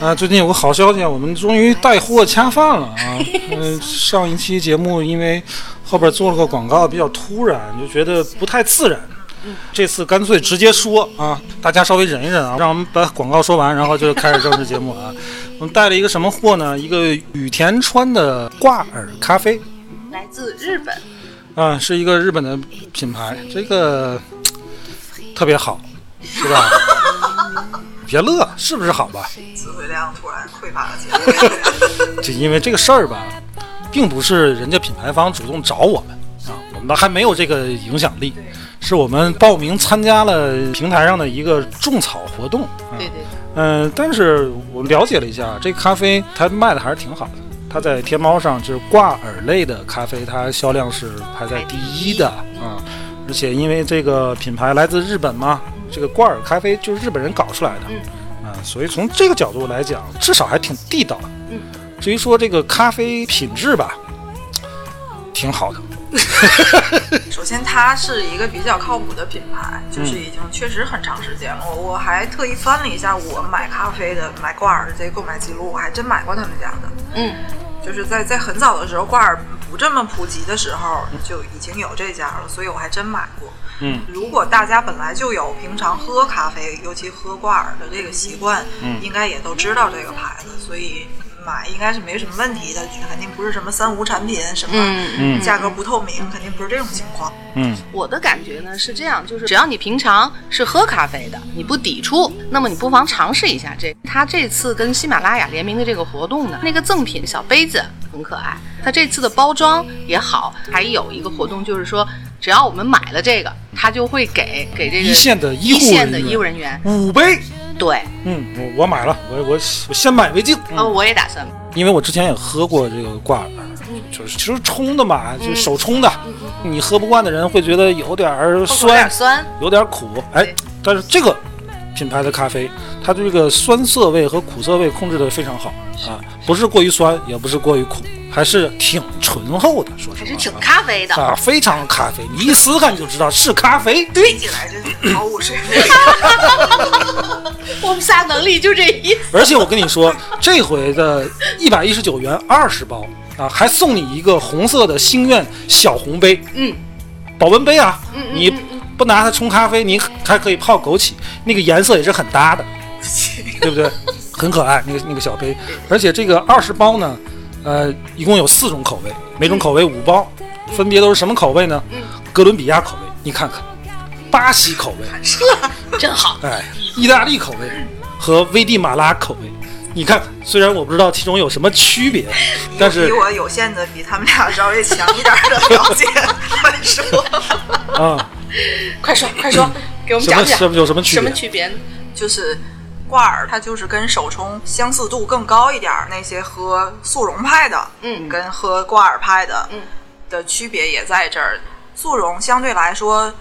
啊，最近有个好消息啊，我们终于带货恰饭了啊！嗯、上一期节目因为后边做了个广告，比较突然，就觉得不太自然。这次干脆直接说啊，大家稍微忍一忍啊，让我们把广告说完，然后就开始正式节目啊。我们带了一个什么货呢？一个羽田川的挂耳咖啡来自日本，啊，是一个日本的品牌，这个特别好，是吧？别乐，是不是好吧？词汇量突然匮乏了。就因为这个事儿吧，并不是人家品牌方主动找我们啊，我们还没有这个影响力，是我们报名参加了平台上的一个种草活动。啊、对对，嗯、但是我了解了一下，这咖啡它卖的还是挺好的。它在天猫上就是挂耳类的咖啡，它销量是排在第一的啊。而且因为这个品牌来自日本嘛，这个挂耳咖啡就是日本人搞出来的，啊，所以从这个角度来讲，至少还挺地道的。嗯，至于说这个咖啡品质吧，挺好的。首先，它是一个比较靠谱的品牌，就是已经确实很长时间了。我我还特意翻了一下我买咖啡的、买挂耳的这个购买记录，我还真买过他们家的。嗯，就是在在很早的时候，挂耳不这么普及的时候，就已经有这家了，所以我还真买过。嗯，如果大家本来就有平常喝咖啡，尤其喝挂耳的这个习惯，嗯应该也都知道这个牌子，所以买应该是没什么问题的，肯定不是什么三无产品，什么嗯嗯价格不透明，肯定不是这种情况。嗯我的感觉呢是这样，就是只要你平常是喝咖啡的，你不抵触，那么你不妨尝试一下这。他这次跟喜马拉雅联名的这个活动呢，那个赠品小杯子很可爱，它这次的包装也好，还有一个活动就是说，只要我们买了这个，他就会给给这个一线的医护一线的医务人员，五杯。对，嗯，我我买了，我我我先买为敬。嗯呃，我也打算买。因为我之前也喝过这个挂耳，就是其实冲的嘛，就手冲的，你喝不惯的人会觉得有点儿有酸点，酸，有点苦，哎，但是这个品牌的咖啡，它对这个酸涩味和苦涩味控制的非常好啊，不是过于酸，也不是过于苦，还是挺醇厚的，说实话还是挺咖啡的。啊，非常咖啡，你一撕开你就知道是咖啡。对起来真毫无水平。我们仨能力就这意思。而且我跟你说，这回的一百一十九元二十包啊，还送你一个红色的星愿小红杯，嗯，保温杯啊，嗯嗯你不拿它冲咖啡，你还可以泡枸杞，那个颜色也是很搭的，对不对？很可爱，那个那个小杯，而且这个二十包呢，呃，一共有四种口味，每种口味五包，分别都是什么口味呢？哥伦比亚口味，你看看，巴西口味，真好。哎，意大利口味和危地马拉口味，你看，虽然我不知道其中有什么区别，但是比我有限的比他们俩稍微强一点的了解 来说，啊，快说快说，给我们讲讲什么有什么区什么别？区别？就是挂耳，它就是跟手冲相似度更高一点儿。那些喝速溶派的，嗯跟喝挂耳派的，嗯的区别也在这儿。速溶相对来说，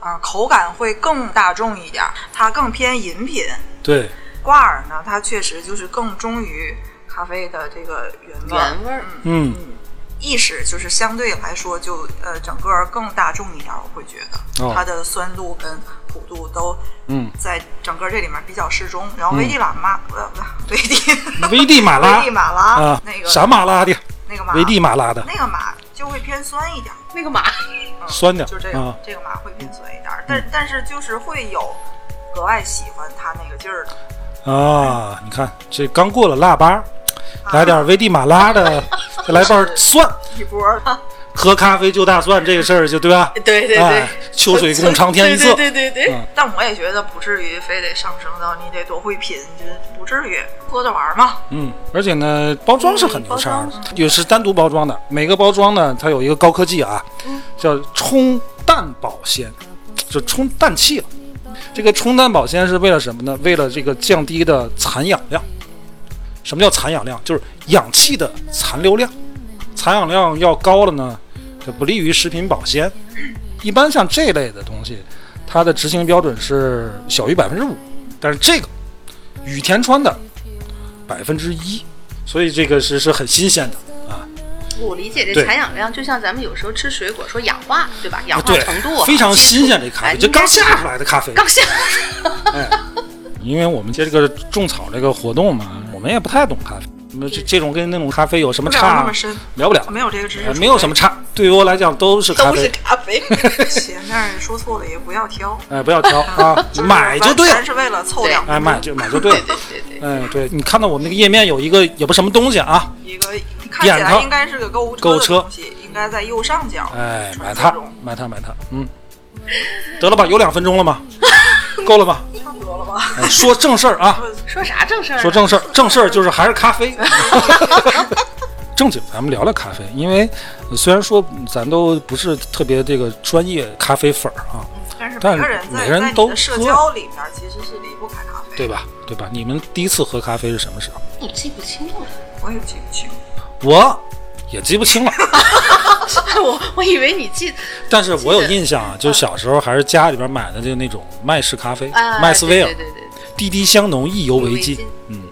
啊、口感会更大众一点儿，它更偏饮品。对，挂耳呢，它确实就是更忠于咖啡的这个原味。原味儿嗯，意识就是相对来说就呃整个更大众一点，我会觉得、哦它的酸度跟苦度都嗯在整个这里面比较适中。然后危地马拉不不危地危地马拉危地马拉、啊，那个啥马拉的？那个马危地马拉的，那个马就会偏酸一点，那个马，嗯 酸点就这个、啊这个马会偏酸一点，但但是就是会有格外喜欢它那个劲儿的。啊！你看这刚过了腊八，来点危地马拉的，再来瓣 蒜，一波了，喝咖啡就大蒜这个事儿就对吧？对对对，秋水共长天一色。对对对对嗯但我也觉得不至于非得上升到你得多会品，就不至于喝着玩嘛。嗯，而且呢，包装是很牛叉也是单独包装的。每个包装呢，它有一个高科技啊，叫冲淡保鲜，就冲氮气了。这个冲淡保鲜是为了什么呢？为了这个降低的残氧量什么叫残氧量？就是氧气的残留量。残氧量要高了呢，就不利于食品保鲜。一般像这类的东西，它的执行标准是小于百分之五，但是这个羽田川的百分之一，所以这个是是很新鲜的啊。我理解这对残氧量，就像咱们有时候吃水果说氧化，对吧？氧化对程度非常新鲜，这咖啡就刚下出来的咖啡。刚下。因为我们接这个种草这个活动嘛，我们也不太懂咖啡，那这这种跟那种咖啡有什么差聊不了，没有这个知识，呃没有什么差。对于我来讲都是咖都是啡，咖啡，前面说错了也不要挑，哎，不要挑啊，买就对了全，是为了凑两哎，买就买就对了对。对对对，哎，对你看到我们那个页面有一个也不什么东西啊，一个看起来应该是个购物购物车应该在右上角。哎，买它买它，买它，嗯，得了吧，有两分钟了吗？够了吧？说正事儿啊，说啥正事儿呢？说正事儿，正事儿就是还是咖啡。正经，咱们聊聊咖啡，因为呃虽然说咱都不是特别这个专业咖啡粉儿啊，但是但每个人在每个人都在你的社交里面其实是离不开咖啡。对吧？对吧？你们第一次喝咖啡是什么时候？你记不清了，我也记不清。我也记不清了，我我以为你记，但是我有印象啊，就是小时候还是家里边买的就那种麦式咖啡，啊，麦斯威尔，对对对滴滴香浓，意犹未尽。嗯，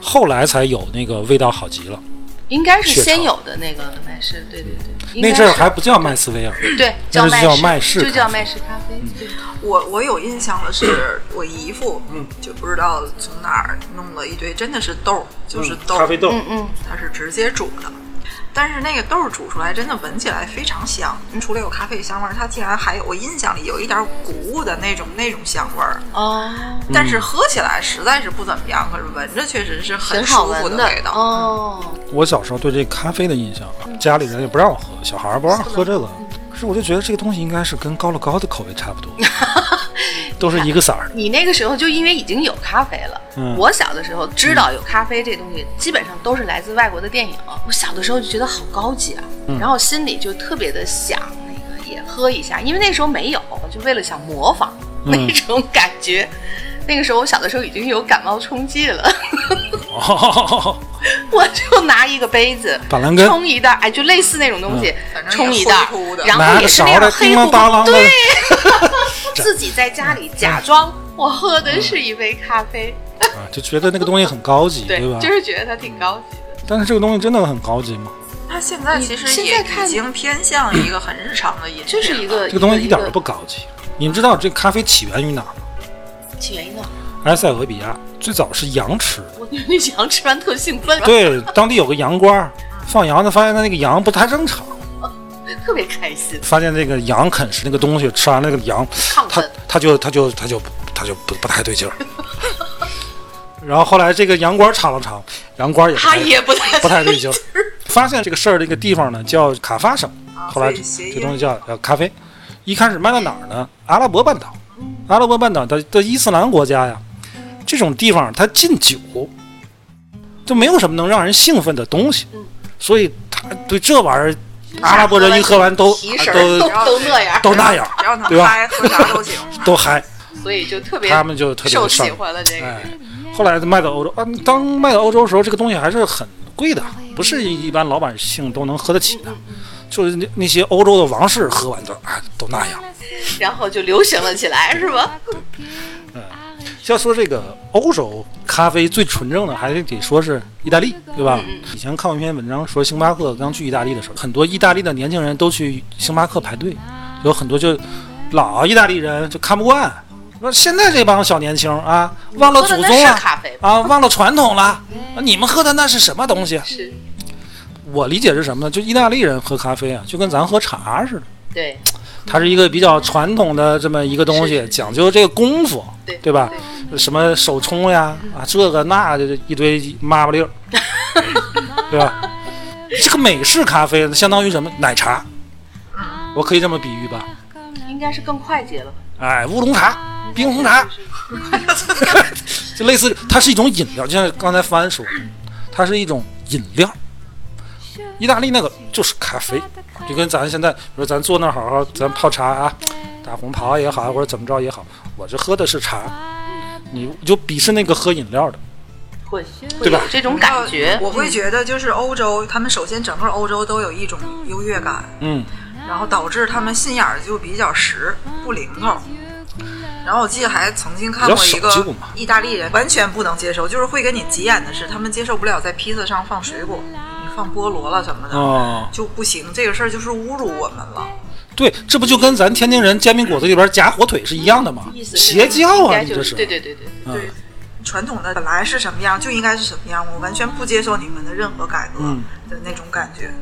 后来才有那个味道好极了，应该是先有的那个麦氏，对对对，那阵儿还不叫麦斯威尔，对叫麦氏就叫麦氏咖啡，对我我有印象的是，我姨父，嗯，就不知道从哪儿弄了一堆，真的是豆儿，就是豆儿，咖啡豆，嗯嗯，它是直接煮的。但是那个豆儿煮出来真的闻起来非常香，除了有咖啡香味儿，它竟然还有我印象里有一点谷物的那种那种香味儿。哦，但是喝起来实在是不怎么样，可是闻着确实是很舒服的味道。哦，我小时候对这咖啡的印象啊，家里人也不让我喝，小孩儿不让喝这个。可是我就觉得这个东西应该是跟高乐高的口味差不多，都是一个色儿的。你那个时候就因为已经有咖啡了。嗯我小的时候知道有咖啡这东西，基本上都是来自外国的电影。我小的时候就觉得好高级啊，嗯然后心里就特别的想那个也喝一下，因为那时候没有，就为了想模仿嗯那种感觉。那个时候我小的时候已经有感冒冲剂了，哦，我就拿一个杯子板蓝根冲一袋，哎，就类似那种东西，反正冲一袋然后也是那样勺的叮黑乎乎，的对，自己在家里假装我喝的是一杯咖啡，啊，就觉得那个东西很高级，对，吧？就是觉得它挺高级的。但是这个东西真的很高级吗？它现在其实现也在看已经偏向一个很日常的饮品，这是一个这个东西一点都不高级。你们知道这咖啡起源于哪儿吗？起源于哪？埃塞俄比亚，最早是羊吃的。我那羊吃完特兴奋，对，当地有个羊倌放羊的，发现他那个羊不太正常，特别开心，发现那个羊啃食那个东西，吃完那个羊，他。他就他就他就他就不不太对劲儿。然后后来这个羊倌儿尝了尝，羊倌也不他也不太不太对劲儿。发现这个事儿这个地方呢叫卡发省，啊后来这东西叫叫咖啡。一开始卖到哪儿呢？阿拉伯半岛，阿拉伯半岛的的伊斯兰国家呀，这种地方它禁酒，就没有什么能让人兴奋的东西，所以他对这玩意儿，阿拉伯人一喝完都都都都那样，都那样，对吧嗨，喝啥都行。都嗨，所以就特别他们就特别受喜的上瘾。欢了这个。哎，后来卖到欧洲，啊，当卖到欧洲的时候，这个东西还是很贵的，不是一般老百姓都能喝得起的。就是那那些欧洲的王室喝完都啊都那样。然后就流行了起来，是吧？嗯要说这个欧洲咖啡最纯正的，还是得说是意大利，对吧？以前看过一篇文章，说星巴克刚去意大利的时候，很多意大利的年轻人都去星巴克排队，有很多就老意大利人就看不惯，说现在这帮小年轻啊，忘了祖宗了？啊，忘了传统了，啊你们喝的那是什么东西？是，我理解是什么呢？就意大利人喝咖啡啊，就跟咱喝茶似的。对它是一个比较传统的这么一个东西，讲究这个功夫，对对吧？什么手冲呀，啊，这个那的一堆麻不溜儿，对吧？这个美式咖啡相当于什么？奶茶，我可以这么比喻吧？应该是更快捷了吧？哎，乌龙茶、冰红茶，就类似，它是一种饮料，就像刚才帆说，它是一种饮料。意大利那个就是咖啡，就跟咱现在，比如咱坐那儿好好，咱泡茶啊，大红袍也好，或者怎么着也好，我这喝的是茶，你就鄙视那个喝饮料的，会会对吧有这种感觉。我会觉得就是欧洲，他们首先整个欧洲都有一种优越感，嗯，然后导致他们心眼儿就比较实，不灵透。然后我记得还曾经看过一个意大利人完全不能接受，就是会跟你急眼的是，他们接受不了在披萨上放水果，你放菠萝了什么的、哦，就不行。这个事儿就是侮辱我们了。对，这不就跟咱天津人煎饼果子里边夹火腿是一样的吗？邪教啊，就是你这是。对对对对。嗯对，传统的本来是什么样就应该是什么样，我完全不接受你们的任何改革嗯的那种感觉。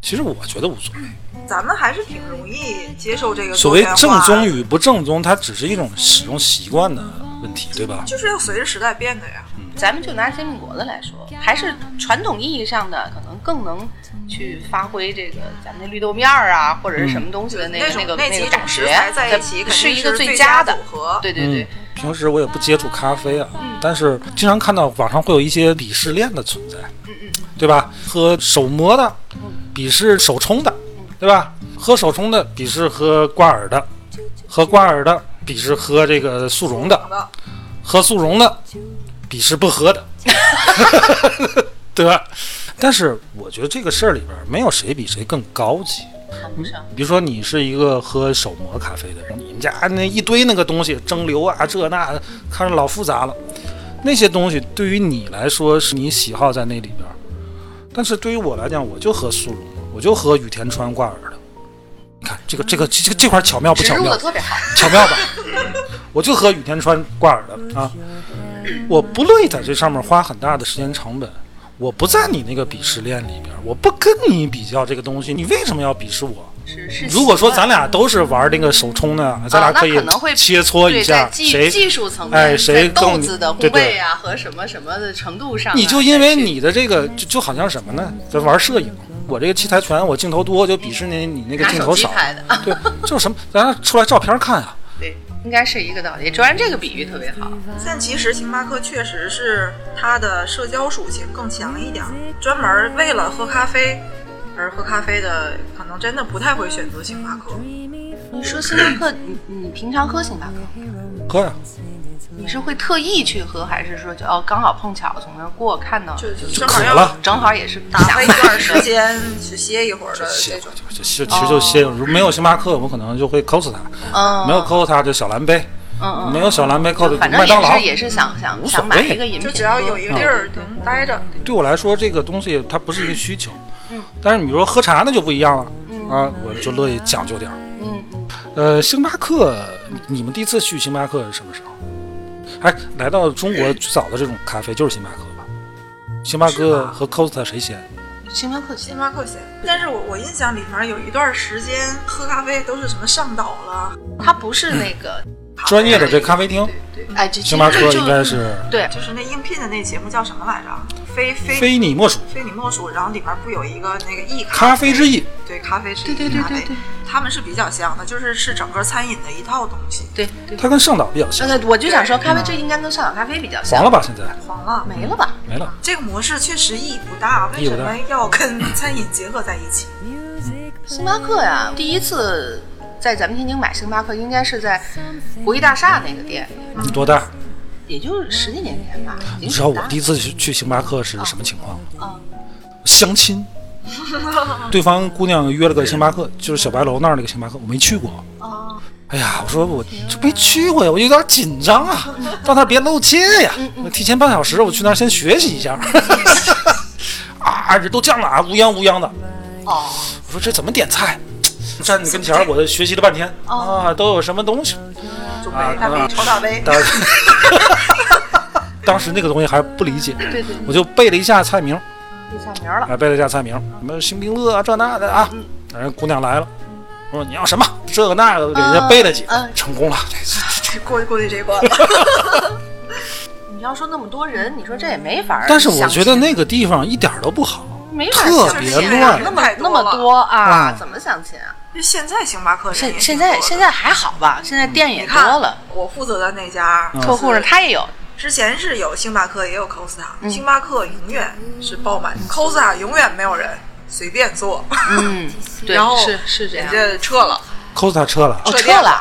其实我觉得无所谓，咱们还是挺容易接受这个所谓正宗与不正宗，它只是一种使用习惯的问题，对吧？就是要随着时代变的呀。咱们就拿煎饼果子来说，还是传统意义上的，可能更能去发挥这个咱们那绿豆面儿啊，或者是什么东西的那个、那种那个那个感觉在一起肯定是一个最佳的组合。对对对。嗯，，平时我也不接触咖啡啊，但是经常看到网上会有一些鄙视链的存在，对吧？喝手磨的鄙视手冲的，对吧？喝手冲的鄙视喝挂耳的，喝挂耳的鄙视喝这个速溶的，的。喝速溶的鄙视不喝的，对吧？但是我觉得这个事儿里边没有谁比谁更高级。谈不上。比如说你是一个喝手磨咖啡的人，你们家那一堆那个东西蒸馏啊这那的，看着老复杂了。那些东西对于你来说是你喜好在那里边，但是对于我来讲，我就喝速溶，我就喝羽田川挂耳的。你看这个这个这个这块巧妙不巧妙巧妙吧？我就喝羽田川挂耳的啊，我不乐意在这上面花很大的时间成本。我不在你那个鄙视链里边，我不跟你比较这个东西，你为什么要鄙视我？是是。如果说咱俩都是玩那个手冲的，咱俩可以切磋一下在技谁技术层面，哎谁豆更子的对啊和什么什么的程度上啊，你就因为你的这个就就好像什么呢？咱玩摄影，我这个器材全，我镜头多，就鄙视你你那个镜头少。对，就是什么，咱俩出来照片看啊。对，应该是一个道理。主要这个比喻特别好，但其实星巴克确实是它的社交属性更强一点，专门为了喝咖啡而喝咖啡的，可能真的不太会选择星巴克。你说星巴克，你你平常喝星巴克？喝呀、你是会特意去喝，还是说就哦刚好碰巧从那儿过看到，就就就正好要渴了，正好也是打发一段时间去歇一会儿的歇这种。就其实其实就歇。如果没有星巴克，我可能就会 cos 它；嗯，没有 cos 它就小蓝杯；嗯嗯，没有小蓝杯 cos 反正麦当劳也。是想想想买一个饮品，就只要有一个地儿能待着，对我来说，这个东西它不是一个需求。嗯。但是你说喝茶那就不一样了。啊，我就乐意讲究点儿。嗯嗯，呃，星巴克，你们第一次去星巴克是什么时候？哎，来到中国最早的这种咖啡就是星巴克吧？星巴克和 Costa 谁先？星巴克星巴克先。但是我我印象里面有一段时间喝咖啡都是什么上岛了，它不是那个专业的这咖啡厅，对对，哎，这星巴克应该是对就是那应聘的那节目叫什么来着？非非非你莫属，非你莫属。然后里面不有一个那个意咖啡之意。对咖啡是对对对对对他们是比较像的，就是是整个餐饮的一套东西。对对。它跟上岛比较像，呃，我就想说，咖啡这应该跟上岛咖啡比较像。黄了吧？现在黄了，没了吧？没了。这个模式确实意义不大，为什么要跟餐饮结合在一起？星巴克呀，第一次在咱们天津买星巴克，应该是在国际大厦那个店，你多大？也就十几年前吧。你知道我第一次去去星巴克是什么情况吗？啊相亲，对方姑娘约了个星巴克，就是小白楼那儿那个星巴克，我没去过。哦，哎呀，我说我这没去过呀，我有点紧张啊，到那儿别露怯呀。我提前半小时，我去那儿先学习一下。啊，这都降了啊，乌泱乌泱的。哦，我说这怎么点菜？站你跟前儿，我学习了半天啊，都有什么东西？大杯、超大杯，当当时那个东西还不理解，对对，我就背了一下菜名，背下名了。还背了一下菜名，什么星冰乐啊，这那的啊。人姑娘来了，我说你要什么？这个那个，给人家背了几成功了。这这过过去这关了。你要说那么多人，你说这也没法儿。但是我觉得那个地方一点都不好，没法特别啊乱那么那么多啊，嗯怎么相亲啊？就现在星巴克人也挺现现在多的现在还好吧？现在店也多了，我负责的那家嗯客户呢他也有。之前是有星巴克也有 Costa，、嗯星巴克永远是爆满，Costa 永远没有人，随便坐，嗯，对然后，是是这样。人家撤了，Costa 撤了，哦，撤店撤了。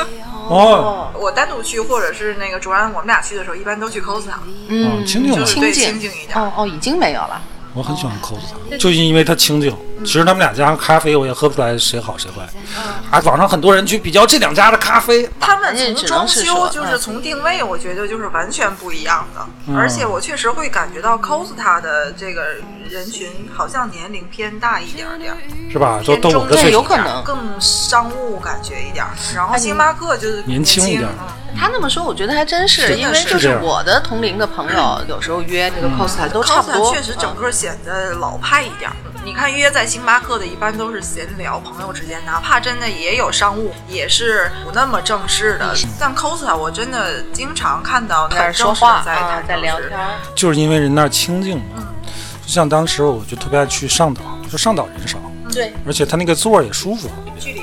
哦，我单独去，或者是那个卓然我们俩去的时候，一般都去 Costa，嗯，清对清静清静一点。哦哦，已经没有了。我很喜欢 Costa，就因为它清静。其实他们两家咖啡我也喝不出来谁好谁坏，啊，网上很多人去比较这两家的咖啡，他们从装修就是嗯从定位，我觉得就是完全不一样的。嗯。而且我确实会感觉到 Costa 的这个人群好像年龄偏大一点点，是吧？都偏中都我的岁数有，可能。更商务感觉一点。然后星巴克就是年轻一点。嗯他那么说，我觉得还真是，因为就是我的同龄的朋友，有时候约这个 Costa 都差不 Costa 多。确实整嗯个显得老派一点儿。你看约在星巴克的，一般都是闲聊，朋友之间，哪怕真的也有商务，也是不那么正式的。但 Costa 我真的经常看到在那说话在啊，谈正事在聊天。就是因为人那儿清静嘛。就像当时我就特别爱去上岛，就上岛人少，对，而且他那个座儿也舒服。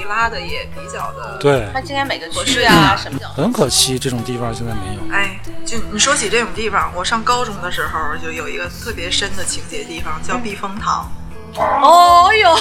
拉的也比较的。对，它今天每个区啊什么的，很可惜这种地方现在没有。哎，就你说起这种地方，我上高中的时候就有一个特别深的情节地方，叫避风塘。哦哟，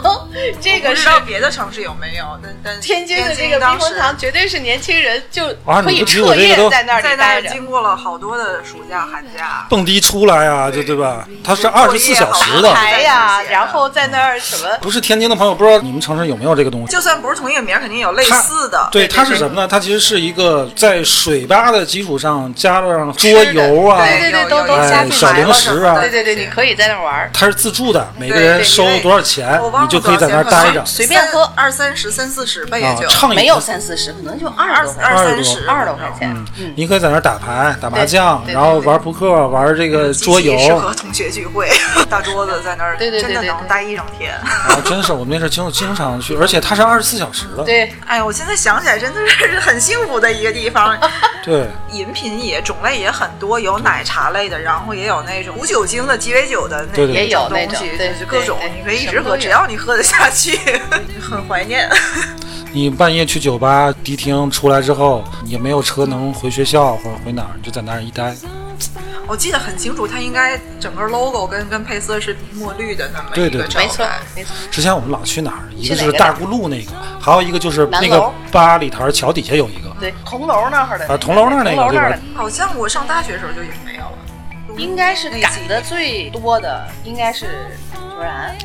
这个是不知道别的城市有没有，但但天津的这个当时避风塘，绝对是年轻人就可以彻我这个都夜在那在那儿里待着。经过了好多的暑假寒假。蹦迪出来啊，就对吧？它是二十四小时的，台呀，然后在那儿什么？不是天津的朋友不知道你们城市有没有这个东西。就算不是同一个名，肯定有类似的。对，它是什么呢？它其实是一个在水吧的基础上加上桌游啊，对对对，都都有有哎小零食啊对对对，你可以在那儿玩。它是自助的，每个人收多少钱你就可以在那儿待着随便喝二三十、三四十吧，也啊就，畅饮没有三四十，可能就二二，二三十、二十多块钱。嗯，你可以在那儿打牌、打麻将，然后玩扑克、玩这个桌游适合同学聚会，大桌子在那儿，对对对真的能待一整天。啊，真是我们那是经经常去，而且它是二十四小时的。对，哎呀，我现在想起来真的是很幸福的一个地方。对，饮品也种类也很多，有奶茶类的，然后也有那种无酒精的鸡尾酒的那也有东西，就是各种你可以一直喝，只要你喝得下去，很怀念。你半夜去酒吧迪厅出来之后，也没有车能回学校或者回哪儿，你就在那儿一待。我记得很清楚，它应该整个 logo 跟跟配色是墨绿的那么对对对一个招没错。没错。之前我们老去哪儿？一个是大沽路那个，还有一个就是那个八里台桥底下有一个。对，铜楼那儿的啊铜楼那儿那个对吧好像我上大学的时候就已经没有了，应该是那赶的最多的，应该是卓然，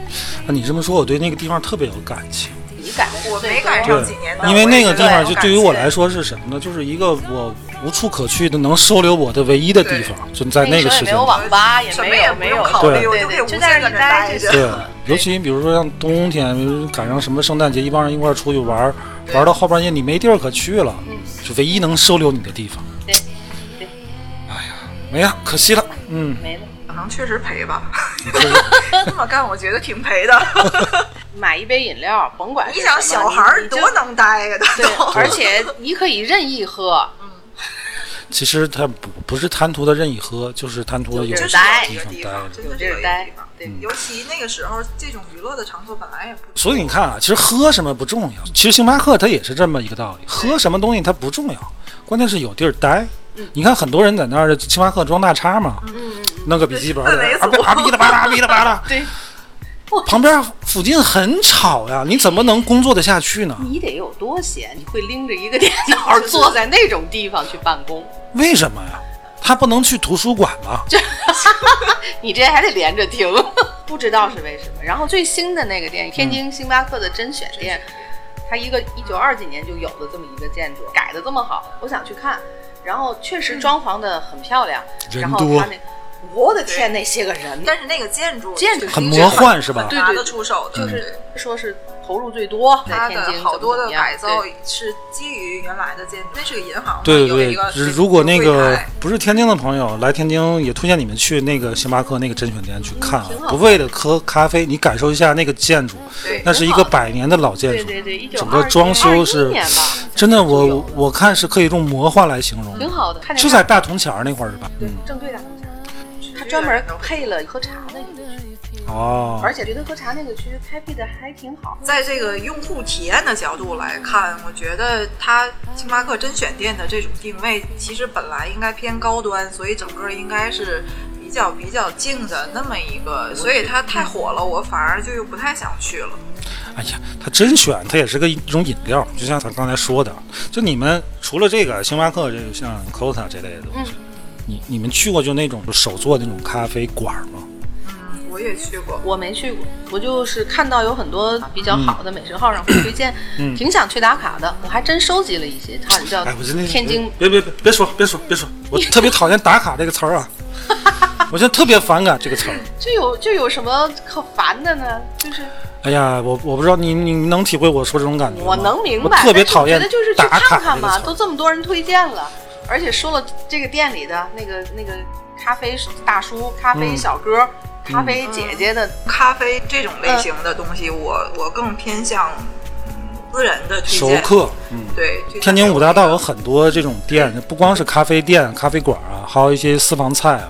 啊，你这么说，我对那个地方特别有感情。你赶的是最我没赶上几年的，因为那个地方就对于我来说是什么呢？就是一个我无处可去的能收留我的唯一的地方，就在那个时间没有网吧，也没什么也没有考虑，对对就在那里待着。对，尤其比如说像冬天，比如赶上什么圣诞节，一帮人一块儿出去玩，玩到后半夜你没地儿可去了，就唯一能收留你的地方。对对，哎呀没了，可惜了。嗯，没了。可能确实赔吧，这么干我觉得挺赔的。买一杯饮料，甭管你想小孩儿你就多能待呀，他对，都。而且你可以任意喝，其实他不不是贪图的任意喝，就是贪图的有地待着。方，真的有是有地儿待。对尤其那个时候，这种娱乐的场所本来也不多。所以你看啊，其实喝什么不重要，其实星巴克它也是这么一个道理，喝什么东西它不重要，关键是有地儿待。你看很多人在那儿星巴克装大叉嘛，弄个笔记本，啊组啊哔啦吧啦哔啦吧啦，对，旁边附近很吵呀，你怎么能工作得下去呢？你得有多闲，你会拎着一个电脑 坐在那种地方去办公，为什么呀？他不能去图书馆吗？你这还得连着听，不知道是为什么。然后最新的那个店，天津星巴克的甄选店，它一个一九二几年就有的这么一个建筑，改的这么好，我想去看。然后确实装潢的很漂亮，人然后他那，我的天，那些个人，但是那个建筑建筑很魔幻是吧对拿得出手的，就是说是投入最多，在它天津的好多的改造对是基于原来的建筑，那是个银行，对对对如如果那个不是天津的朋友来天津，也推荐你们去那个星巴克那个甄选店去看不为了喝咖啡，你感受一下那个建筑，那是一个百年的老建筑，对对对，一九整个装修是年吧，真的，就我我看是可以用魔幻来形容，挺好的，就在大铜钱儿那块儿是吧？嗯，正对大东墙，他专门配了喝茶的一个区，哦，而且觉得喝茶那个区开辟的还挺好。在这个用户体验的角度来看，我觉得它星巴克甄选店的这种定位，其实本来应该偏高端，所以整个应该是比较比较静的那么一个，所以它太火了，我反而就又不太想去了。哎呀，它甄选，它也是个一种饮料，就像咱刚才说的，就你们除了这个星巴克，这个像 Costa 这类的东西，你你们去过就那种手做那种咖啡馆吗？我也去过，我没去过，我就是看到有很多比较好的美食号上会推荐，嗯挺想去打卡的。我还真收集了一些，它好像叫天津别别别别说别说别说，我 特别讨厌打卡这个词儿啊，我现在特别反感这个词儿。这有这有什么可烦的呢？就是哎呀，我我不知道你你能体会我说这种感觉吗？我能明我白，特别讨厌我觉得就是去打卡看看嘛，都这么多人推荐了，而且说了这个店里的那个那个咖啡大叔、咖啡嗯。小哥、咖啡姐姐的，咖啡这种类型的东西，我我更偏向嗯私人的推荐。熟客，嗯。对，天津五大道有很多这种店，不光是咖啡店、咖啡馆啊，还有一些私房菜啊，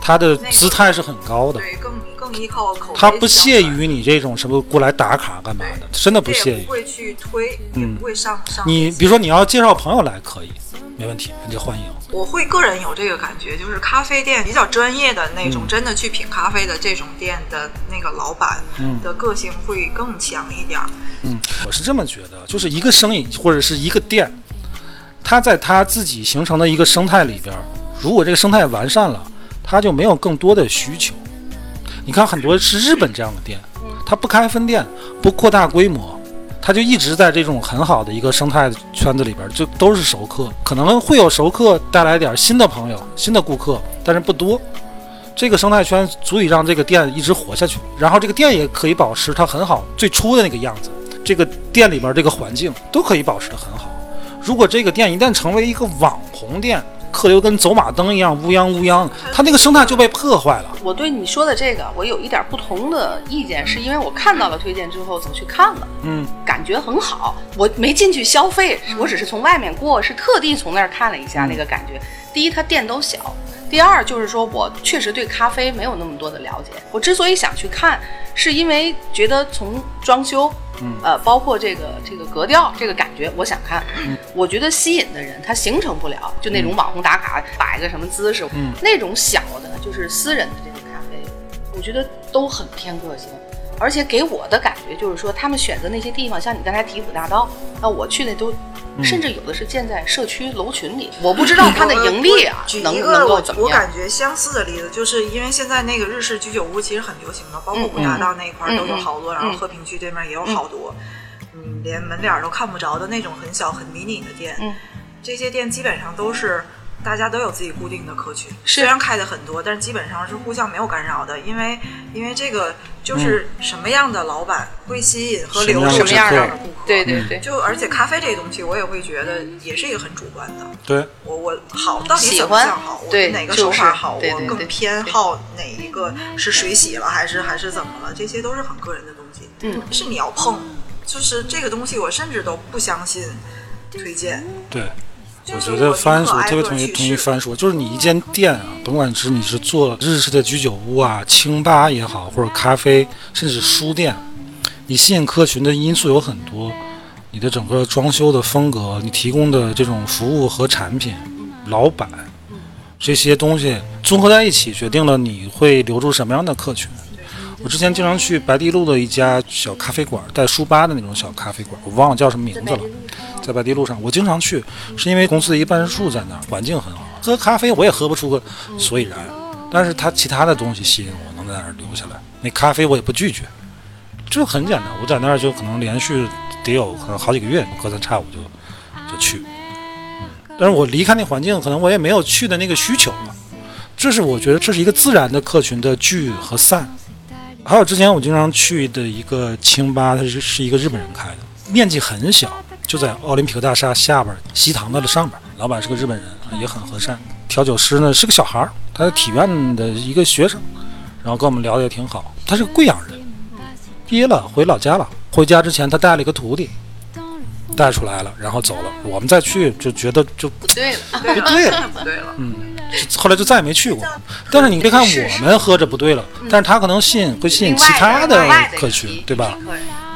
它的姿态是很高的，对更更依靠口碑。它不屑于你这种什么过来打卡干嘛的，真的不屑于不。会去推，也嗯不会上上。你比如说你要介绍朋友来可以，没问题，人家欢迎。我会个人有这个感觉，就是咖啡店比较专业的那种，嗯真的去品咖啡的这种店的那个老板嗯的个性会更强一点儿。嗯，我是这么觉得，就是一个生意或者是一个店，它在它自己形成的一个生态里边儿，如果这个生态完善了，它就没有更多的需求。你看，很多是日本这样的店，它不开分店，不扩大规模，它就一直在这种很好的一个生态圈子里边，就都是熟客，可能会有熟客带来点新的朋友、新的顾客，但是不多。这个生态圈足以让这个店一直活下去，然后这个店也可以保持它很好最初的那个样子，这个店里边这个环境都可以保持得很好。如果这个店一旦成为一个网红店，客流跟走马灯一样乌泱乌泱，它那个生态就被破坏了。我对你说的这个，我有一点不同的意见，是因为我看到了推荐之后走去看了，嗯，感觉很好。我没进去消费，我只是从外面过，是特地从那儿看了一下那个感觉。第一，它店都小；第二，就是说我确实对咖啡没有那么多的了解。我之所以想去看，是因为觉得从装修，嗯呃，包括这个这个格调，这个感觉，我想看。我觉得吸引的人他形成不了，就那种网红打卡摆个什么姿势，嗯那种小的，就是私人的这种咖啡，我觉得都很偏个性。而且给我的感觉就是说，他们选择那些地方，像你刚才提五大道，那我去那都，甚至有的是建在社区楼群里，我不知道它的盈利啊举能一个我能够怎么样我感。觉相似的例子，就是因为现在那个日式居酒屋其实很流行的，包括五大道那一块儿都有好多，然后和平区对面也有好多，嗯，连门脸儿都看不着的那种很小很迷你的店。嗯这些店基本上都是大家都有自己固定的客群，虽然开的很多，但是基本上是互相没有干扰的，因为因为这个就是什么样的老板会吸引和留什么样的顾客什么样的顾客。对对对，就而且咖啡这个东西，我也会觉得也是一个很主观的。对，我我好到底怎么喜欢样好？我对哪个手法好？我更偏好哪一个是水洗了还是还是怎么了？这些都是很个人的东西。嗯，是你要碰，就是这个东西，我甚至都不相信推荐。对，我觉得番薯特别同意同意番薯，就是你一间店啊，甭管是你是做日式的居酒屋啊、清吧也好，或者咖啡，甚至书店，你吸引客群的因素有很多，你的整个装修的风格，你提供的这种服务和产品，老板这些东西综合在一起，决定了你会留住什么样的客群。我之前经常去白堤路的一家小咖啡馆，带书吧的那种小咖啡馆，我忘了叫什么名字了。在白堤路上，我经常去，是因为公司的一个办事处在那儿，环境很好。喝咖啡我也喝不出个所以然，但是它其他的东西吸引我，能在那儿留下来。那咖啡我也不拒绝，就很简单。我在那儿就可能连续得有可能好几个月，隔三差五就就去。但是我离开那环境，可能我也没有去的那个需求了。这是我觉得这是一个自然的客群的聚和散。还有之前我经常去的一个清吧，它是是一个日本人开的，面积很小，就在奥林匹克大厦下边西塘的上边。老板是个日本人，也很和善。调酒师呢是个小孩儿，他是体院的一个学生，然后跟我们聊的也挺好。他是个贵阳人，毕业了回老家了。回家之前他带了一个徒弟，带出来了，然后走了。我们再去就觉得就不对了，不对了。不对了，后来就再也没去过。但是你别看我们喝着不对了，但是他可能吸引会吸引其他的客，群对吧？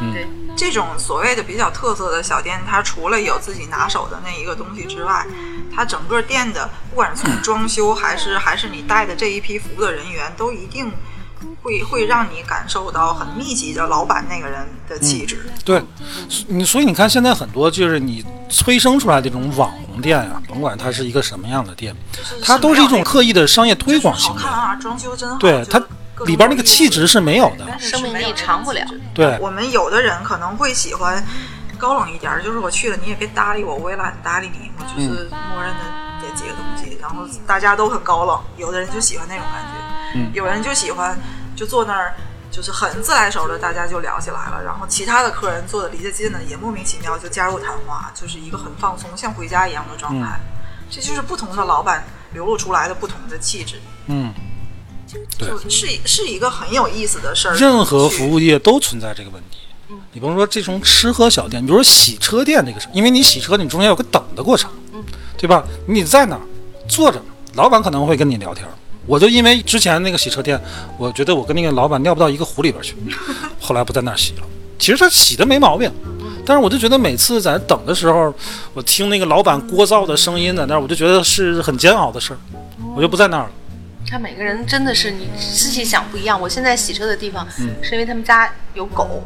嗯对，这种所谓的比较特色的小店，它除了有自己拿手的那一个东西之外，它整个店的不管是从装修还是 还是你带的这一批服务的人员，都一定会会让你感受到很密集的老板那个人的气质。对，你所以你看，现在很多就是你催生出来的这种网红店啊，甭管它是一个什么样的店，它都是一种刻意的商业推广行为。好看啊，装修真好。对它里边那个气质是没有的。但是生命力是没有长不了。对，我们有的人可能会喜欢高冷一点儿，就是我去了你也别搭理我，我也懒得搭理你，我就是默认的点几个东西，然后大家都很高冷。有的人就喜欢那种感觉，嗯有人就喜欢就坐那儿。就是很自来熟的，大家就聊起来了。然后其他的客人坐的离得近的，也莫名其妙就加入谈话，就是一个很放松，像回家一样的状态。这就是不同的老板流露出来的不同的气质，嗯，对是是一个很有意思的事儿。任何服务务业都存在这个问题。你甭说这种吃喝小店，比如说洗车店这个事，因为你洗车，你中间有个等的过程，对吧？你在那儿坐着，老板可能会跟你聊天。我就因为之前那个洗车店，我觉得我跟那个老板尿不到一个壶里边去，后来不在那儿洗了。其实他洗的没毛病，但是我就觉得每次在那等的时候，我听那个老板聒噪的声音在那儿，我就觉得是很煎熬的事儿，我就不在那儿了。看每个人真的是你自己想不一样。我现在洗车的地方，是因为他们家有狗，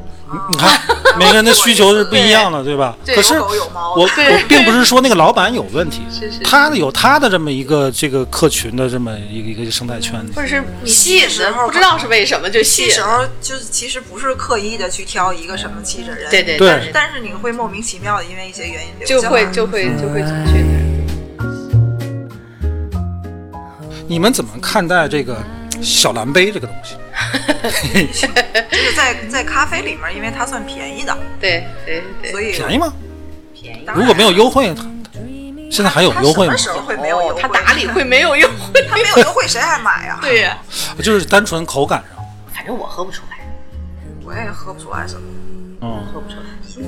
你看，每个人的需求是不一样的，对吧？对可是有猫我我并不是说那个老板有问题，他有他的这么一个这个客群的这么一个一个生态圈子。或者是吸引的，时候不知道是为什么就吸引这时。候就是其实不是刻意的去挑一个什么气质人，对对对但是但是你会莫名其妙的因为一些原因就会就会就会去你们怎么看待这个小蓝杯这个东西？就是在在咖啡里面，因为它算便宜的，对对对，所以便宜吗？便宜。如果没有优惠，它现在还有优惠吗它？什么时候会没有优哦惠？他打理会没有优惠。它没有优惠，谁还买呀？对呀，就是单纯口感上。反正我喝不出来，我也喝不出来什么。嗯，喝不出来。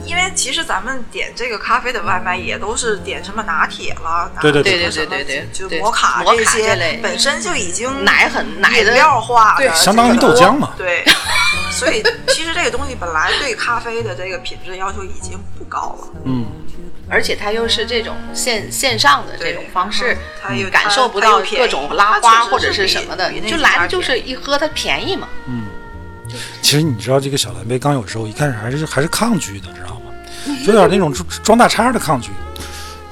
因为其实咱们点这个咖啡的外卖也都是点什么拿铁啦，拿对对对对就摩卡这些本身就已经奶很奶的饮料化的对相当于豆浆嘛对，所以其实这个东西本来对咖啡的这个品质要求已经不高了。嗯，而且它又是这种线线上的这种方式它又，感受不到各种拉花或者是什么的，就来的就是一喝它便宜嘛。其实你知道这个小蓝杯刚有时候一开始还是还是抗拒的，知道吗？有点那种装装大叉的抗拒。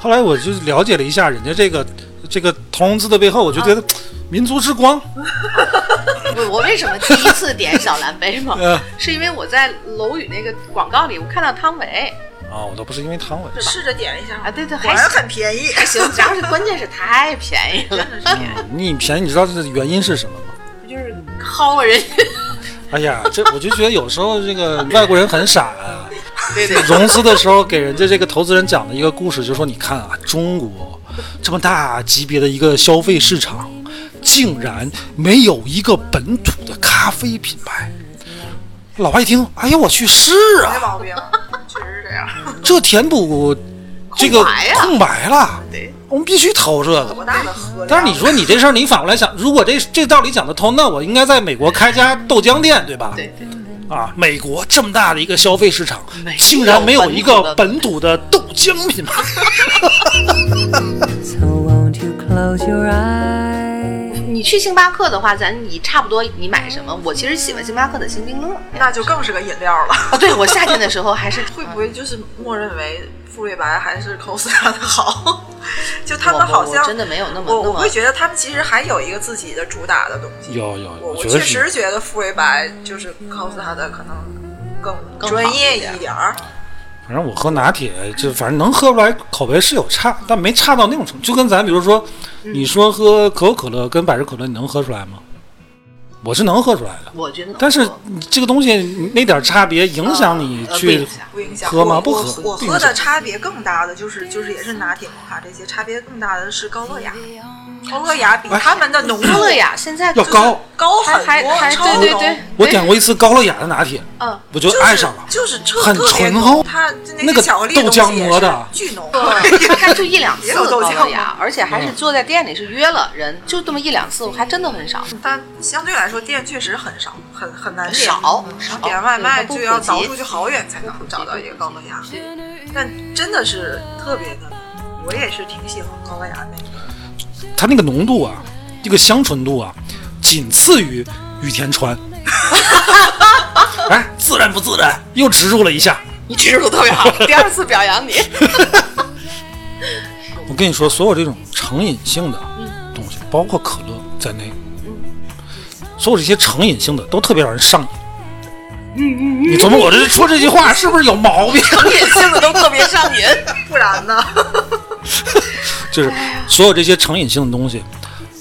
后来我就了解了一下人家这个这个投融资的背后，我就觉得民族之光。我我为什么第一次点小蓝杯嘛 呃？是因为我在楼宇那个广告里，我看到汤唯啊，我倒不是因为汤唯，试着点一下啊，对对，还是很便宜。还行，主要是关键是太便宜了，真的是便宜。你便宜，你知道这原因是什么吗？就是薅人家。哎呀，这我就觉得有时候这个外国人很傻啊。对对，融资的时候给人家这个投资人讲的一个故事，就说你看啊，中国这么大级别的一个消费市场，竟然没有一个本土的咖啡品牌。老外一听，哎呀，我去是啊没啊，毛病，确实是这样。这填补这个空白呀空白了，对，我们必须掏这个多。大的喝？但是你说你这事儿，你反过来想，如果这这道理讲得通，那我应该在美国开家豆浆店，对吧？对对对。啊，美国这么大的一个消费市场，竟然没有一个本土的豆浆品牌。你去星巴克的话，咱你差不多你买什么？我其实喜欢星巴克的星冰乐。那就更是个饮料了。哦，对我夏天的时候还是 会不会就是默认为馥芮白还是 Costa 的好？就他们好像我真的没有那么我我会觉得他们其实还有一个自己的主打的东西。有有，我确实觉得馥芮白就是 Costa 的可能更更专业一点一点儿。反正我喝拿铁，就反正能喝出来口碑是有差，但没差到那种程度。就跟咱比如说，嗯你说喝可口可乐跟百事可乐，你能喝出来吗？我是能喝出来的，我觉得，但是你这个东西那点差别影响你去喝吗？不喝，我我喝的差别更大的就是就是也是拿铁、摩卡这些，差别更大的是高乐雅。高乐雅比他们的浓度高乐雅现在要高。高很多，还还还超浓对对对，我点过一次高乐雅的拿铁，嗯，我就就是爱上了。就是特很醇厚它那那个巧克力豆浆磨的巨浓，就一两次高浆乐雅，而且还是坐在店里是约了人，就这么一两次，我还真的很少。但相对来说店确实很少，很很难点。少少然后点外卖就要倒出去好远才能找到一个高乐雅，但真的是特别的浓。我也是挺喜欢高乐雅那个，它那个浓度啊，这个香醇度啊，仅次于羽田川。哎，自然不自然？又植入了一下。你植入特别好，第二次表扬你。我跟你说，所有这种成瘾性的东西，包括可乐在内，所有这些成瘾性的都特别让人上瘾。你琢磨我这说这句话是不是有毛病？成瘾性的都特别上瘾。不然呢？就是所有这些成瘾性的东西，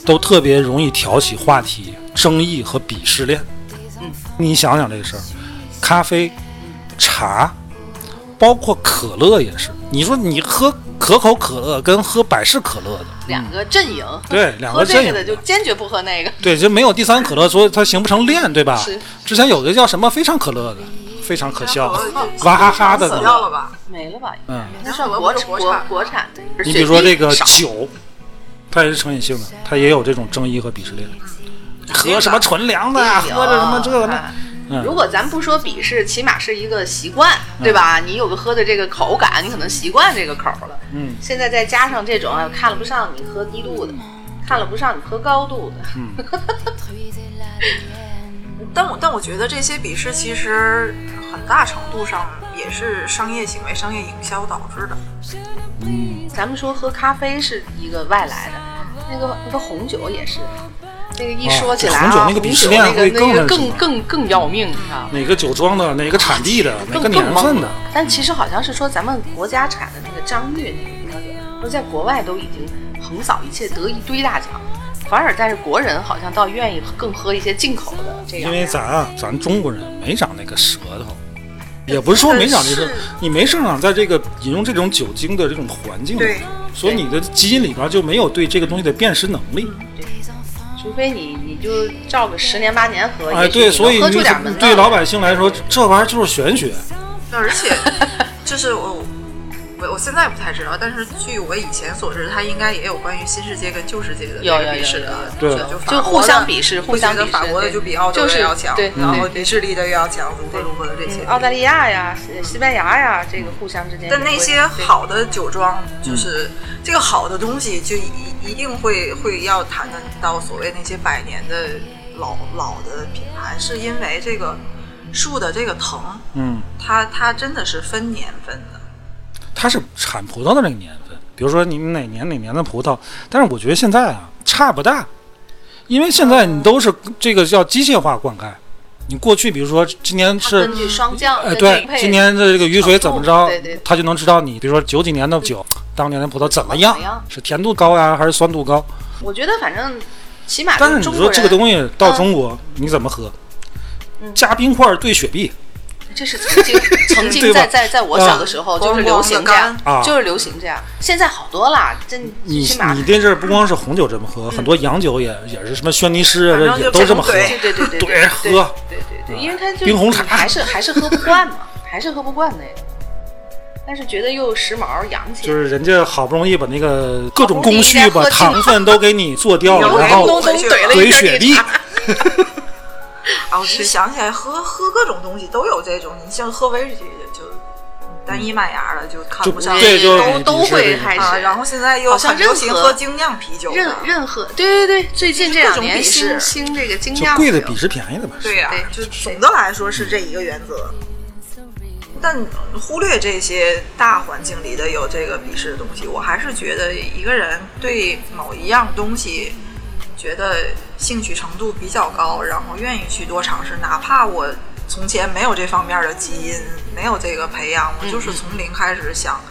都特别容易挑起话题、争议和鄙视链。嗯你想想这个事儿，咖啡、茶，包括可乐也是。你说你喝可口可乐跟喝百事可乐的，两个阵营，对两个阵营的就坚决不喝那个。对，就没有第三可乐，所以它形不成链，对吧是？之前有个叫什么非常可乐的，非常可笑娃哈哈的死那个。掉了吧？没了吧？嗯，那算国国国产国产的。你比如说这个酒，它也是成瘾性的，它也有这种争议和鄙视链。喝什么纯粮的，有喝着什么这个那如果咱不说鄙视，起码是一个习惯，对吧？你有个喝的这个口感，你可能习惯这个口了。嗯，现在再加上这种啊，看了不上你喝低度的，看了不上你喝高度的，嗯 但我但我觉得这些鄙视其实很大程度上也是商业行为、商业营销导致的。咱们说喝咖啡是一个外来的，那个那个红酒也是。那个一说起来啊，哦红酒那个鄙视链会更那个那个更更更要命，你知道吗？哪个酒庄的，哪个产地的，哪更个年份的，但其实好像是说咱们国家产的那个张裕那个标准，说在国外都已经横扫一切，得一堆大奖，反而但是国人好像倒愿意更喝一些进口的这样。因为咱啊，咱中国人没长那个舌头，也不是说没长这个是，你没生长在这个饮用这种酒精的这种环境里对，所以你的基因里边就没有对这个东西的辨识能力。除非你你就照个十年八年喝，哎，对，所以你对老百姓来说，这玩意儿就是玄学。而且，就是我我我现在不太知道，但是据我以前所知，它应该也有关于新世界跟旧世界的鄙视的有，有就就互国的相鄙视互会觉得相鄙视法国的就比澳洲的要强，对然后对比智利的又要强，如何如何的这些。澳大利亚呀、西西班牙呀，这个互相之间。但那些好的酒庄，就是这个好的东西，就一一定会会要谈论到所谓那些百年的老老的品牌，是因为这个树的这个藤，嗯，它它真的是分年份的。它是产葡萄的那个年份，比如说你哪年哪年的葡萄，但是我觉得现在啊差不大，因为现在你都是这个叫机械化灌溉。你过去比如说今年是根据霜降呃，对，今年的这个雨水怎么着对对，他就能知道你，比如说九几年的酒，当年的葡萄怎么样是甜度高呀，还是酸度高？我觉得反正起码但是你说这个东西到嗯中国你怎么喝？加冰块兑雪碧，这是曾经 曾经在在在我小的时候嗯就是流行这样就是流行这样。现在好多啦，真你你这阵儿不光是红酒这么喝，很多洋酒也也是什么轩尼诗啊，这也都这么喝。对对对对对喝对对对，因为它就冰红茶还是还是喝不惯嘛，还是喝不惯那个。但是觉得又时髦洋气，就是人家好不容易把那个各种工序把糖分都给你做掉了，然后怼雪碧。啊，我就想起来喝喝各种东西都有这种，你像喝威士忌就单一麦芽的就看不上，都都会开啊，然后现在又很流行喝精酿啤酒任，任何对对对，最近这两年各种鄙视兴兴这个精酿就贵的比是便宜的吧？对呀、对。就总的来说是这一个原则。但忽略这些大环境里的有这个鄙视的东西，我还是觉得一个人对某一样东西觉得兴趣程度比较高，然后愿意去多尝试，哪怕我从前没有这方面的基因，没有这个培养，我就是从零开始想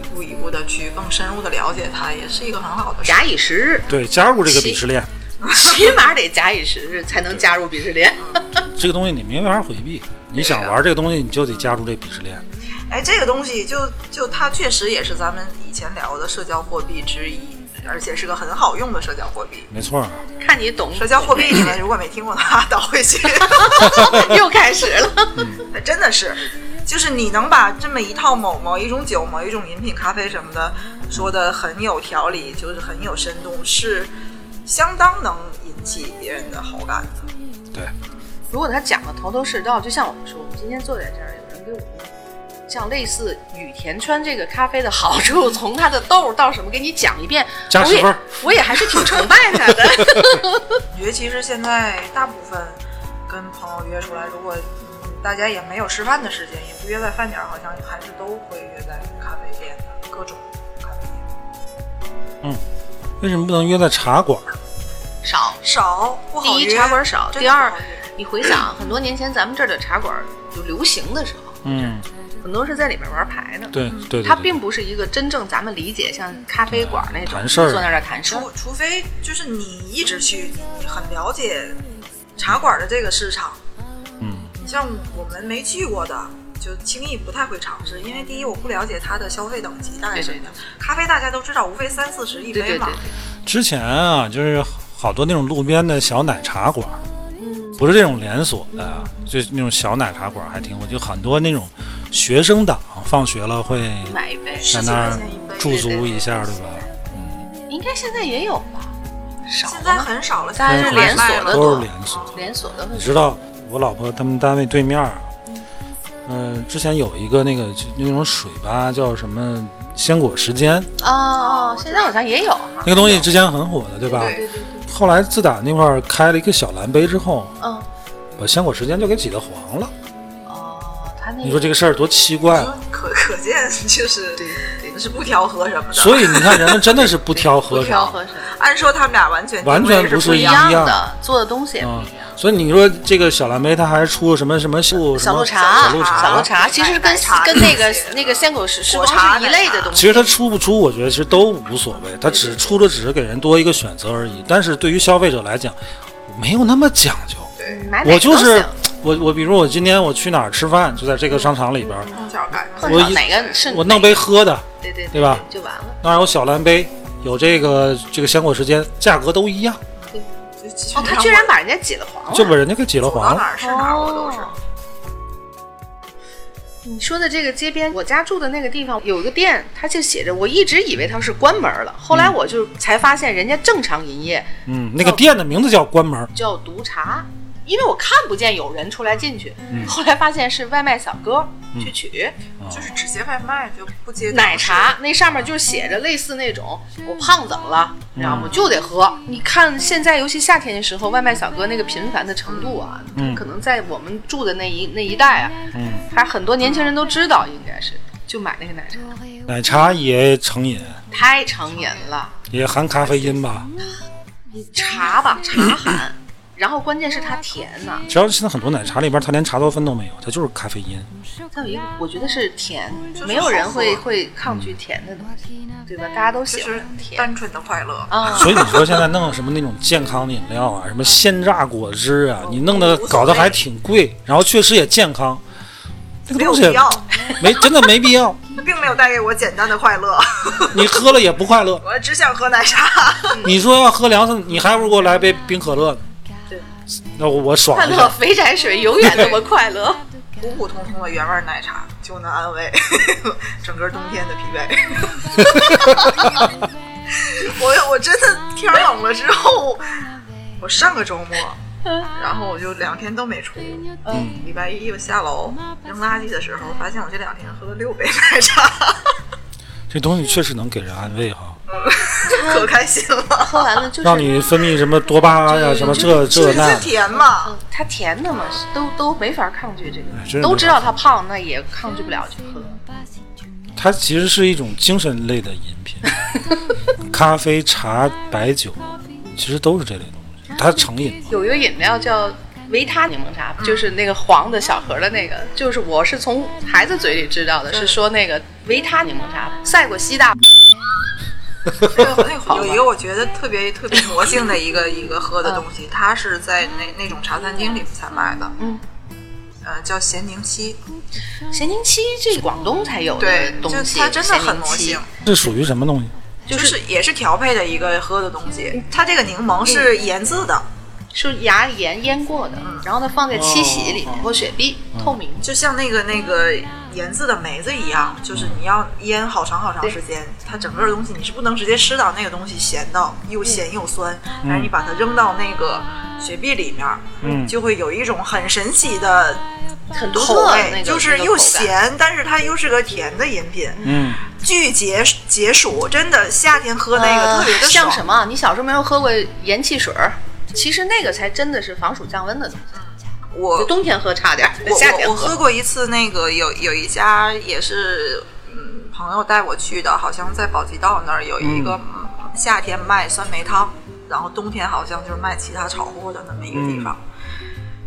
一步一步的去更深入的了解它，也是一个很好的。假以时日，对，加入这个鄙视链，起码得假以时日才能加入鄙视链。这个东西你没法回避。你想玩这个东西，你就得加入这鄙视链。哎，这个东西就就它确实也是咱们以前聊的社交货币之一，而且是个很好用的社交货币。没错儿，看你懂社交货币，你们如果没听过的话，倒回去。又开始了。真的是，就是你能把这么一套某某一种酒、某一种饮品、咖啡什么的说的很有条理，就是很有深度，是相当能引起别人的好感的。对，如果他讲的头头是道，就像我们说，我们今天坐在这儿，有人给我们像类似羽田川这个咖啡的好处，从它的豆到什么给你讲一遍，我也加十分儿我也还是挺崇拜他的。我觉得其实现在大部分跟朋友约出来，如果嗯大家也没有吃饭的时间，也不约在饭点儿，好像还是都会约在咖啡店的各种咖啡店。嗯为什么不能约在茶馆？少。少不好约，第一茶馆少，第二你回想很多年前咱们这儿的茶馆有流行的时候，嗯，很多是在里面玩牌的。对对对，对它并不是一个真正咱们理解像咖啡馆那种坐那儿谈事儿。除除非就是你一直去，你你很了解茶馆的这个市场。嗯，你像我们没去过的，就轻易不太会尝试，因为第一我不了解它的消费等级大概是什么样。咖啡大家都知道，无非三四十一杯嘛。对对对对，之前啊，就是好多那种路边的小奶茶馆，不是这种连锁的，就那种小奶茶馆还挺火，就很多那种学生党放学了会买一杯，在那儿驻足一下，对吧？应该现在也有吧？少现在？很少了，大家是现在连锁的了都是连锁。连锁的会你知道我老婆他们单位对面儿，嗯、之前有一个那个就那种水吧，叫什么鲜果时间，哦哦，现在好像也有哈。那个东西之前很火的，对吧？对对对，后来自打那块儿开了一个小蓝杯之后，嗯，把鲜果时间就给挤得黄了。哦，他那你说这个事儿多奇怪啊！可可见就是是不挑喝什么的。所以你看，人们真的是不挑喝 不什么，挑喝什么按说他们俩完全完全不是一一样样的，做的东西也不嗯一样。，所以你说这个小蓝莓，它还出了什么什么小小鹿茶，小鹿茶，小鹿茶，其实跟跟那个 那个鲜果是是是一类的东西。其实它出不出，我觉得其实都无所谓，它只出的只是给人多一个选择而已。但是对于消费者来讲，没有那么讲究。我就是我我，比如我今天我去哪儿吃饭，就在这个商场里边我哪个是我弄杯喝的，对对对吧就完了。当然有小蓝杯，有这个这个鲜果时间，价格都一样，哦，他居然把人家挤了黄了。就把人家给挤了黄了。哪儿是哪儿，我都是。哦你说的这个街边，我家住的那个地方有一个店，它就写着，我一直以为它是关门了，后来我就才发现人家正常营业，嗯，那个店的名字叫关门儿，叫毒茶，因为我看不见有人出来进去，嗯后来发现是外卖小哥去取。就是只接外卖，就不接奶茶那上面就写着类似那种我胖怎么了，你知道吗就得喝。你看现在尤其夏天的时候，外卖小哥那个频繁的程度啊，嗯可能在我们住的那一那一带啊，嗯，还很多年轻人都知道，应该是就买那个奶茶，奶茶也成瘾，太成瘾了。也含咖啡因吧。茶吧，茶含，然后关键是它甜呐、只要现在很多奶茶里边，它连茶多酚都没有，它就是咖啡因。它有一个，我觉得是甜，没有人会会抗拒甜的东西，对吧？大家都喜欢甜单纯的快乐。啊。所以你说现在弄什么那种健康的饮料啊，什么鲜榨果汁啊，你弄的搞得还挺贵，然后确实也健康，这个东西没有必要，没真的没必要，并没有带给我简单的快乐。你喝了也不快乐。我只想喝奶茶。你说要喝凉的，你还不如给我来杯冰可乐呢。对，那我我爽快乐。肥宅水永远那么快乐。普普通通的原味奶茶就能安慰 整个冬天的疲惫。我我真的天冷了之后，我上个周末，然后我就两天都没出。嗯，礼拜一我下楼扔垃圾的时候，发现我这两天喝了六杯奶茶，这东西确实能给人安慰哈，可开心了。喝完了就是让你分泌什么多巴胺呀，什么这这那是。甜嘛？它甜的嘛，都都没法抗拒这个，都知道它胖，那也抗拒不了去喝。它其实是一种精神类的饮品，咖啡、茶、白酒，其实都是这类东西。它成瘾嘛，有一个饮料叫维他柠檬茶，就是那个黄的小盒的那个，就是我是从孩子嘴里知道的，是说那个维他柠檬茶赛过西大。那个那个有一个我觉得特别特别魔性的一个一个喝的东西，它是在那那种茶餐厅里面才卖的，嗯，呃，叫咸宁七，咸宁七这广东才有的对，就东西，它真的很咸宁七。魔性，这属于什么东西？就是也是调配的一个喝的东西。它这个柠檬是盐渍的，是牙盐腌过的，然后它放在七喜里面或雪碧，透明。就像那个那个盐渍的梅子一样，就是你要腌好长好长时间，它整个东西你是不能直接吃到那个东西咸到又咸又酸，但是你把它扔到那个雪碧里面，嗯就会有一种很神奇的很独口味，特那个，就是又。咸，但是它又是个甜的饮品，嗯，巨解解暑，真的夏天喝那个特别的呃、爽。像什么？你小时候没有喝过盐汽水？其实那个才真的是防暑降温的东西。我冬天喝差点，我夏天我我喝过一次，那个有有一家也是，嗯，朋友带我去的，好像在宝鸡道那儿有一个、嗯。夏天卖酸梅汤，然后冬天好像就是卖其他炒货的那么一个地方。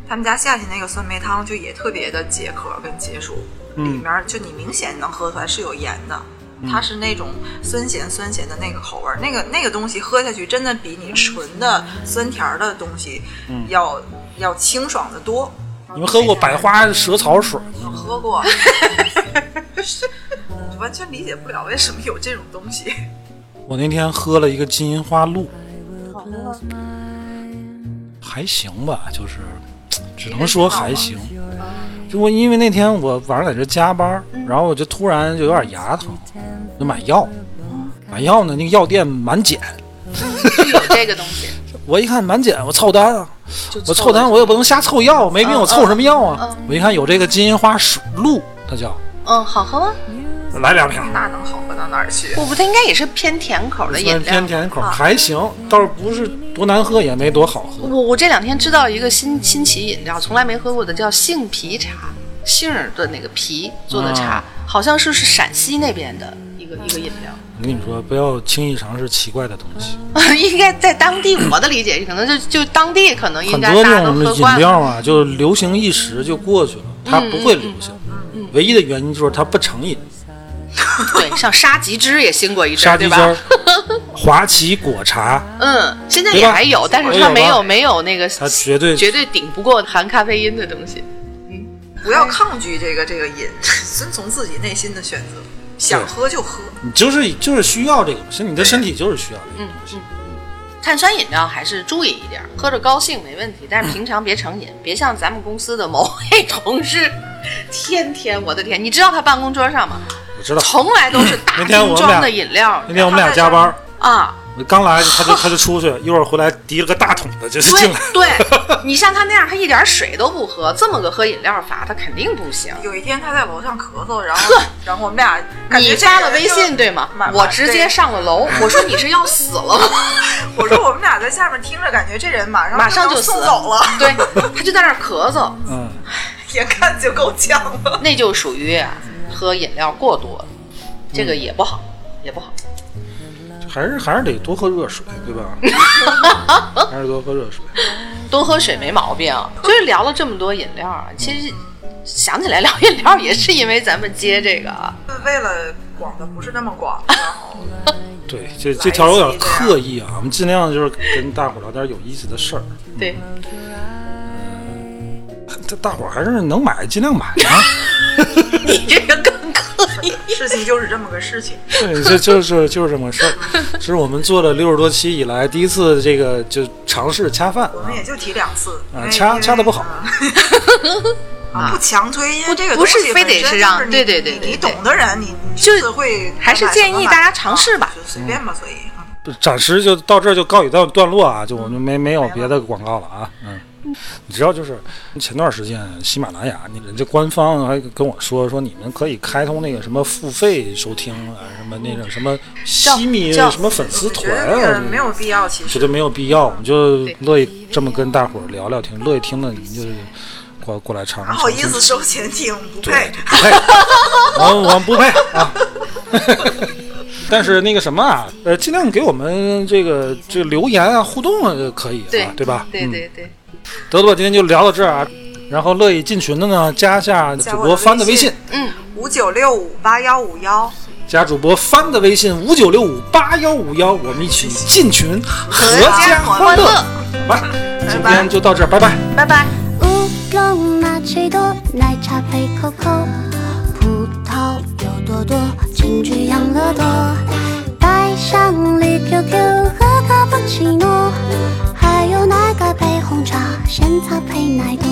他们家夏天那个酸梅汤就也特别的解渴跟解暑，里面就你明显能喝出来是有盐的。它是那种酸咸酸咸的那个口味儿，那个那个东西喝下去真的比你纯的酸甜儿的东西要、要清爽的多。你们喝过百花蛇草水吗？喝过，完全理解不了为什么有这种东西。我那天喝了一个金银花露，还行吧，就是只能说还行。就我因为那天我晚上在这加班，然后我就突然就有点牙疼，就买药。买药呢，那个药店满减，有这个东西。我一看满减，我操单啊！就我凑单，我也不能瞎凑药，没病嗯我凑什么药啊？我一看有这个金银花水露，它叫嗯，好喝吗？来两瓶，那能好喝到哪儿去？我不，它应该也是偏甜口的饮料。偏甜口还行，倒是不是多难喝，也没多好喝。我我这两天知道一个新新奇饮料，从来没喝过的，叫杏皮茶，杏儿的那个皮做的茶，啊好像是是陕西那边的一个一个饮料。我跟你说，不要轻易尝试奇怪的东西。应该在当地，我的理解可能就就当地可能应很多该大家都这种饮喝惯了。料啊，就流行一时就过去了，它不会流行。唯一的原因就是它不成瘾。对，像沙棘汁也兴过一阵，对吧沙棘汁？华旗果茶，嗯，现在也还有，但是它没有没有那个它绝对绝对顶不过含咖啡因的东西。嗯不要抗拒这个这个瘾，遵从自己内心的选择，想喝就喝。你就是就是需要这个，是你的身体就是需要这个东西。碳酸饮料还是注意一点儿，喝着高兴没问题，但是平常别成瘾，别像咱们公司的某位 同事，天天我的天，你知道他办公桌上吗？我知道，从来都是大瓶装的饮料那天我们俩加班，啊。我刚来他就 他就出去，一会儿回来提了个大桶的就进来。对，你像他那样，他一点水都不喝，这么个喝饮料法，他肯定不行。有一天他在楼上咳嗽，然后然后我们俩你这个人发了微信对吗？我直接上了楼，我说你是要死了吗？我说我们俩在下面听着，感觉这人马上马上就死送走了，对，他就在那儿咳嗽，嗯，眼看就够呛了。那就属于啊喝饮料过多，这个也不好，也不好。还是还是得多喝热水，对吧？还是多喝热水。多喝水没毛病。就是聊了这么多饮料啊，其实想起来聊饮料也是因为咱们接这个啊，为了广的不是那么广，对，这这条有点刻意啊，我们尽量就是跟大伙聊点有意思的事儿。对，这大伙儿还是能买尽量买啊。你这个。事情就是这么个事情。对，这就是就是这么个事儿。这是我们做了六十多期以来第一次这个就尝试掐饭啊我们。也就提两次，因为掐掐的不好 不强推，因为这个不是非得是让对对对你你懂的人，你你就就是会还是建议大家尝试吧就随便吧，所以。嗯暂时就到这儿就告一段段落啊，就我们没没有别的广告了啊。嗯，你知道就是前段时间喜马拉雅你人家官方还跟我说说你们可以开通那个什么付费收听啊，什么那种什么西米什么粉丝团啊，没有必要，其实觉得没有必要，我们就乐意这么跟大伙儿聊聊天，乐意听的你就过过来尝尝。不好意思收钱听，不对配。，不配，我们我们不配啊。但是那个什么啊，呃，尽量给我们这个这个留言啊、互动啊，就可以啊，对对吧？嗯，对对对，得了吧，今天就聊到这儿啊。然后乐意进群的呢，加下主播帆的微信，嗯，五九六五八幺五幺，加主播帆的微信五九六五八幺五幺，我们一起进群，阖家欢乐。好吧，今天就到这儿，拜拜。拜拜。乌龙马奇朵，奶茶配 COCO，葡萄有多多，金桔养乐多，带上绿 QQ 和卡布奇诺，奶盖配红茶仙草配奶冻？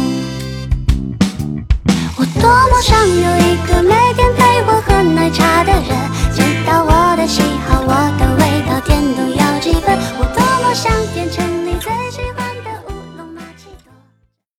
我多么想有一个每天陪我喝奶茶的人知道我的喜好我的味道甜度要几分？我多么想变成